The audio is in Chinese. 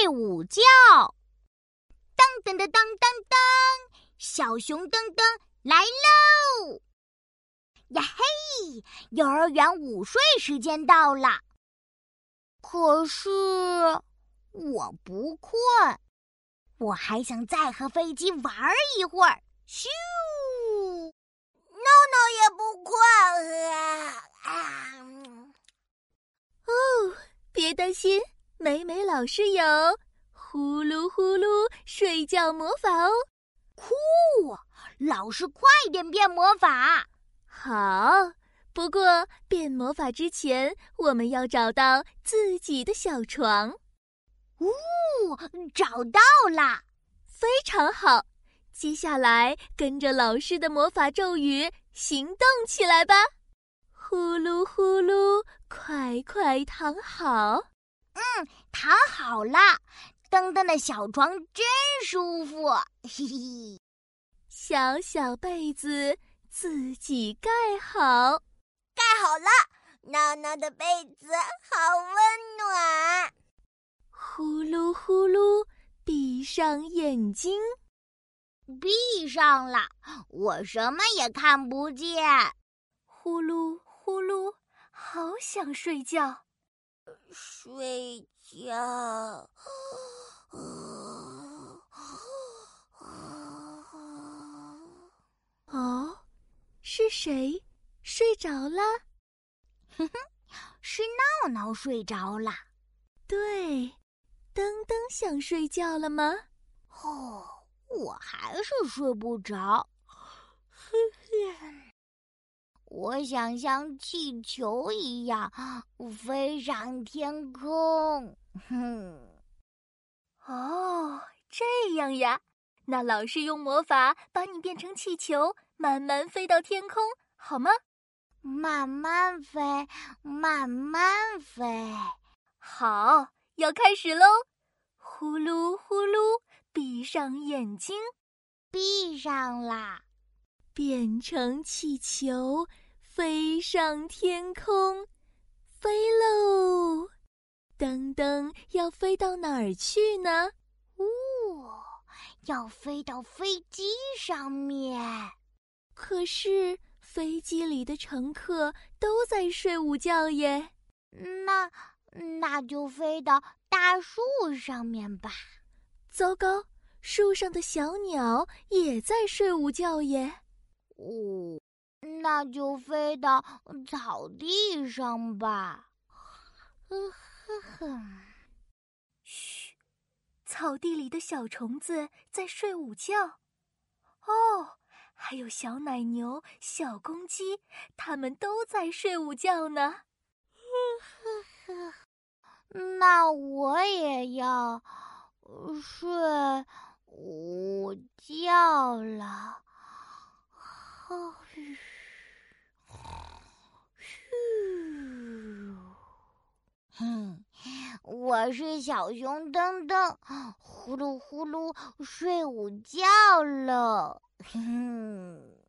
睡午觉。当当当当当当，小熊噔噔来喽！呀嘿，幼儿园午睡时间到了。可是我不困，我还想再和飞机玩一会儿。咻！闹闹也不困。哦，别担心，美美老师有呼噜呼噜睡觉魔法哦。酷！老师快点变魔法。好。不过，变魔法之前，我们要找到自己的小床。呜，找到啦！非常好。接下来，跟着老师的魔法咒语行动起来吧！呼噜呼噜，快快躺好。嗯，躺好了。噔噔的小床真舒服，嘿嘿。小小被子自己盖好。盖好了，闹闹的被子好温暖。呼噜呼噜，闭上眼睛。闭上了，我什么也看不见。呼噜呼噜，好想睡觉。睡觉。哦，是谁？睡着了，哼哼，是闹闹睡着了。对，噔噔想睡觉了吗？哦，我还是睡不着。哼哼，我想像气球一样飞上天空。哼，哦，这样呀，那老师用魔法把你变成气球，慢慢飞到天空，好吗？慢慢飞，慢慢飞，好，要开始喽！呼噜呼噜，闭上眼睛，闭上啦，变成气球，飞上天空，飞喽！噔噔，要飞到哪儿去呢？哦，要飞到飞机上面。可是。飞机里的乘客都在睡午觉耶，那那就飞到大树上面吧。糟糕，树上的小鸟也在睡午觉耶。哦，那就飞到草地上吧。呵呵呵，嘘，草地里的小虫子在睡午觉。哦。还有小奶牛、小公鸡，它们都在睡午觉呢。呵呵，那我也要睡午觉了。嘘，嘘，哼，我是小熊噔噔，呼噜呼噜睡午觉了。哼。